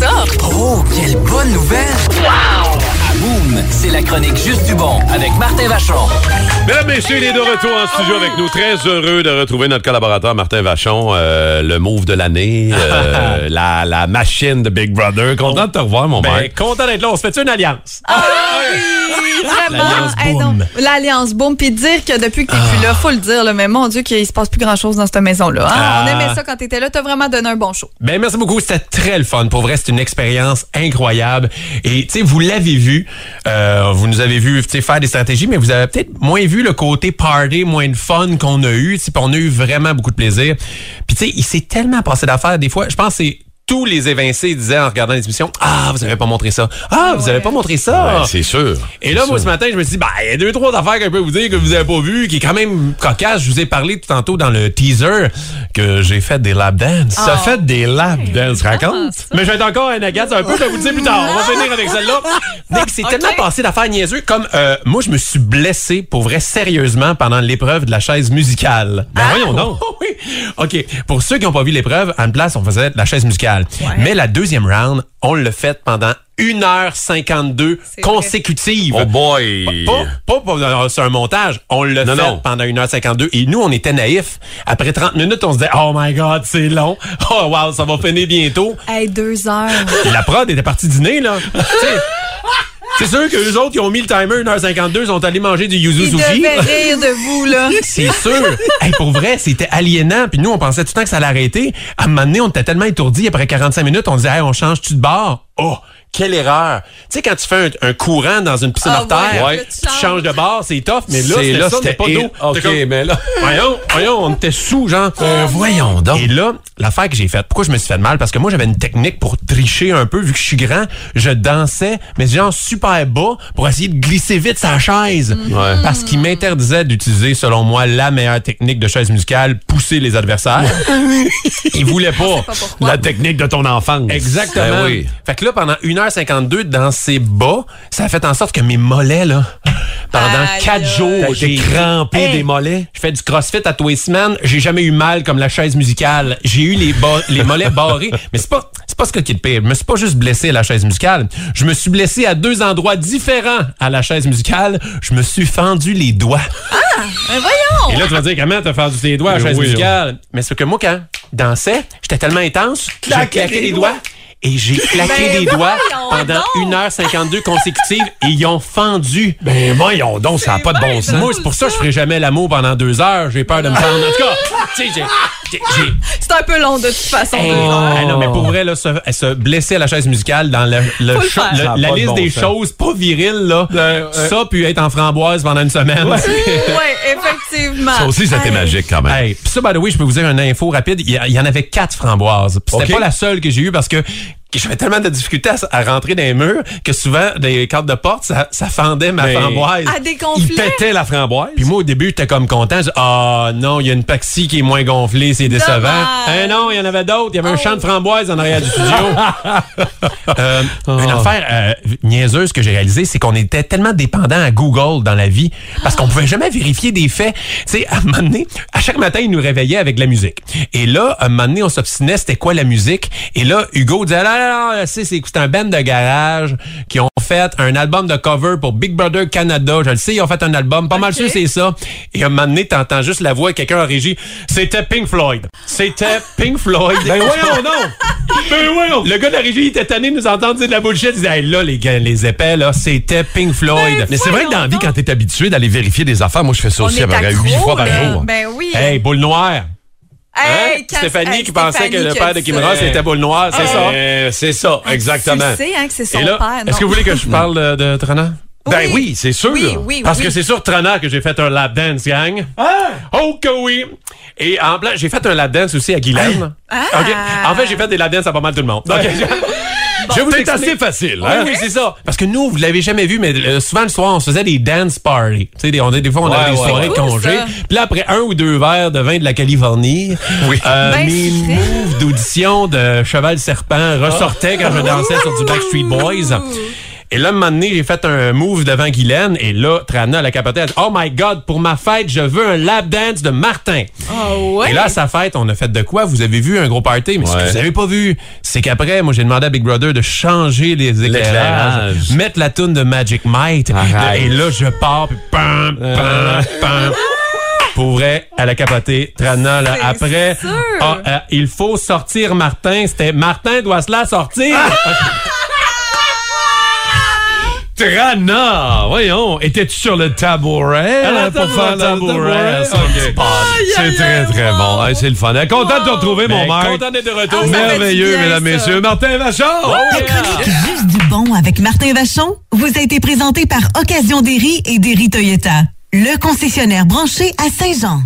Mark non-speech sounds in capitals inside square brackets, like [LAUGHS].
ça? Oh, quelle bonne nouvelle! Wow! Boom, c'est la chronique Juste du Bon avec Martin Vachon. Mesdames, Messieurs, il est de retour en studio avec nous. Très heureux de retrouver notre collaborateur Martin Vachon, euh, le move de l'année, euh, [LAUGHS] la, la machine de Big Brother. Content de te revoir, mon Ben, mec. content d'être là. On se fait une alliance? Ah oui, vraiment. L'Alliance Hey, Boom. Boom. Puis dire que depuis que t'es plus là, faut le dire, là, mais mon Dieu, qu'il se passe plus grand-chose dans cette maison-là. hein? Ah. On aimait ça quand t'étais là. T'as vraiment donné un bon show. Ben, merci beaucoup. C'était très le fun. Pour vrai, c'est une expérience incroyable. Et, tu sais, vous l'avez vu. Euh, vous nous avez vu, faire des stratégies, mais vous avez peut-être moins vu le côté party, moins de fun qu'on a eu. On a eu vraiment beaucoup de plaisir. Puis, tu sais, il s'est tellement passé d'affaires. Des fois, je pense que c'est tous les évincés disaient en regardant les émissions, ah, vous avez pas montré ça. Ah, vous avez pas montré ça. Ouais, c'est sûr. Et là, moi, ce matin, je me suis dit, bah, il y a deux, trois affaires que je peux vous dire que vous avez pas vu, qui est quand même cocasse. Je vous ai parlé tout tantôt dans le teaser que j'ai fait des lap dance. Ça fait des lap dance, raconte. ça. Mais je vais être encore un agace un peu, je vais vous le dire plus tard. On va finir avec celle-là. [LAUGHS] Nick, c'est tellement passé d'affaires niaiseux. Comme, euh, moi, je me suis blessé, pour vrai, sérieusement, pendant l'épreuve de la chaise musicale. Ben voyons donc. [LAUGHS] oui. OK. Pour ceux qui n'ont pas vu l'épreuve, en place, on faisait la chaise musicale. Mais la deuxième round, on l'a fait pendant 1h52 C'est consécutive. Oh boy! Pas, pas, pas sur un montage. On l'a fait non. pendant 1h52. Et nous, on était naïfs. Après 30 minutes, on se disait, oh my God, c'est long. [LAUGHS] Oh wow, ça va finir bientôt. Hey, deux heures. Et la prod était partie dîner, là. [LAUGHS] C'est sûr que les autres, qui ont mis le timer 1h52, sont allés manger du yuzu Ils sushi. devaient rire de vous, là. [LAUGHS] C'est sûr. Hey, pour vrai, c'était aliénant. Puis nous, on pensait tout le temps que ça allait arrêter. À un moment donné, on était tellement étourdis. Après 45 minutes, on disait, hey, on change-tu de bord? Oh, quelle erreur. Tu sais, quand tu fais un, un courant dans une piscine Ah artère, ouais, tu, tu changes. changes de bord, c'est tough. Mais là, C'est c'était là, ça, c'était c'était pas d'eau. OK, comme, mais là- Voyons, voyons, on était sous, genre. Euh, voyons donc. Et là, l'affaire que j'ai faite, pourquoi je me suis fait de mal? Parce que moi, j'avais une technique pour tricher un peu, vu que je suis grand. Je dansais, mais genre super bas, pour essayer de glisser vite sa chaise. Ouais. Parce qu'il m'interdisait d'utiliser, selon moi, la meilleure technique de chaise musicale, pousser les adversaires. [LAUGHS] Il voulait pas. pas pourquoi. La technique de ton enfance. Exactement. Ben oui. Fait que là, pendant 1h52, dans ces bas, ça a fait en sorte que mes mollets, là, pendant Aïe, 4 aïe. jours, j'ai crampé Hey, des mollets. Je fais du crossfit à tous les semaines. J'ai jamais eu mal comme la chaise musicale. J'ai eu les, les mollets barrés. [LAUGHS] Mais c'est pas, c'est pas ce qui est le pire. Je me suis pas juste blessé à la chaise musicale. Je me suis blessé à deux endroits différents à la chaise musicale. Je me suis fendu les doigts. Mais voyons. Et là, tu vas dire, comment t'as fendu tes doigts à la chaise Oui, musicale? Mais c'est que moi, quand je dansais, j'étais tellement intense, j'ai claqué les doigts. Et j'ai [LAUGHS] claqué Ben les doigts pendant donc. 1h52 consécutive et ils ont fendu. Ben voyons donc, ça n'a pas de bon sens. Moi, c'est pour ça que je ferai jamais l'amour pendant deux heures. J'ai peur de me fendre. En tout cas, tu sais. [LAUGHS] C'est un peu long, de toute façon. Hey, hey, non, mais pour vrai, là, se, se blesser à la chaise musicale dans le, le la liste bon des sens. choses pas viriles, là, ça, puis être en framboise pendant une semaine. Oui, [LAUGHS] effectivement. Ça aussi, c'était Hey. magique quand même. Hey, puis ça, by the way, je peux vous dire une info rapide. Il y, en avait quatre framboises. C'était pas la seule que j'ai eue parce que j'avais tellement de difficultés à, à rentrer dans les murs que souvent, des cartes de porte, ça, ça fendait ma Mais- framboise. À Il pétait la framboise. Puis moi, au début, j'étais comme content. Ah non, il y a une Paxi qui est moins gonflée, c'est décevant. Eh non, il y en avait d'autres. Il y avait un Oh. champ de framboises en arrière du studio. [LAUGHS] Euh, Oh. Une affaire euh, niaiseuse que j'ai réalisée, c'est qu'on était tellement dépendant à Google dans la vie parce qu'on pouvait jamais vérifier des faits. Tu sais, à un moment donné, à chaque matin, il nous réveillait avec de la musique. Et là, à un moment donné, on s'obstinait, c'était quoi la musique? Et là, Hugo disait, là, c'est, c'est c'est un band de garage qui ont fait un album de cover pour Big Brother Canada. Je le sais, ils ont fait un album. Pas mal sûr, c'est ça. Et à un moment donné, t'entends juste la voix de quelqu'un en régie. C'était Pink Floyd. C'était [LAUGHS] Pink Floyd. Ben voyons donc. [LAUGHS] Ben voyons. Le gars de la régie il était tanné de nous entendre dire de la bullshit. Il disait, hey, là, les, gars, les épais, là, c'était Pink Floyd. Mais c'est vrai que dans la vie, quand t'es habitué d'aller vérifier des affaires, moi je fais ça On aussi à peu près huit fois par jour. Ben oui. Hey, boule noire. Hey, Hein? Stéphanie hey, qui pensait que le père de Kim Ross ça. était boule noire, c'est ça? Euh, c'est ça, exactement. Tu sais hein, que c'est son Et là, père. est-ce que vous voulez que je parle de, de Trana? Ben Oui. oui, c'est sûr. Oui, oui, Parce oui. que c'est sur Trana que j'ai fait un lap dance, gang. Oh que oui! Et en plein, j'ai fait un lap dance aussi à Guylaine. Ah. OK. En fait, j'ai fait des lap dance à pas mal tout le monde. OK. [LAUGHS] Je vous C'est assez facile, Oui, hein? oui, c'est ça. Parce que nous, vous l'avez jamais vu, mais euh, souvent le soir, on se faisait des dance parties. Tu sais, des, on, des fois, on Ouais, avait des ouais, soirées de. Cool, congé. Puis là, après un ou deux verres de vin de la Californie, [LAUGHS] euh, Ben mes moves d'audition de Cheval Serpent ressortaient quand je dansais sur du Backstreet Boys. Et là, un moment donné, j'ai fait un move devant Guylaine. Et là, Trana, elle a capoté. Elle a dit, oh my God, pour ma fête, je veux un lap dance de Martin. Ah ouais? Et là, à sa fête, on a fait de quoi? Vous avez vu un gros party, mais ce que vous avez pas vu, c'est qu'après, moi, j'ai demandé à Big Brother de changer les éclairages, L'éclairage. mettre la toune de Magic Might. Arrête. Et là, je pars, puis pam, pam, pam. Pour vrai, elle a capoté. Trana, là, C'est après, sûr. ah, euh, il faut sortir Martin. C'était Martin doit se la sortir. [LAUGHS] Trana, voyons, étais-tu sur le tabouret euh, pour faire le tabouret? C'est très, très wow. bon. Hey, c'est le fun. Hey, Content de te retrouver, mon Ben, Marc. Content d'être de retour. Ah, Merveilleux, bien, mesdames, ça. messieurs. Martin Vachon! La chronique Juste du bon avec Martin Vachon vous a été présentée par Occasion Derry et Derry Toyota, le concessionnaire branché à Saint-Jean.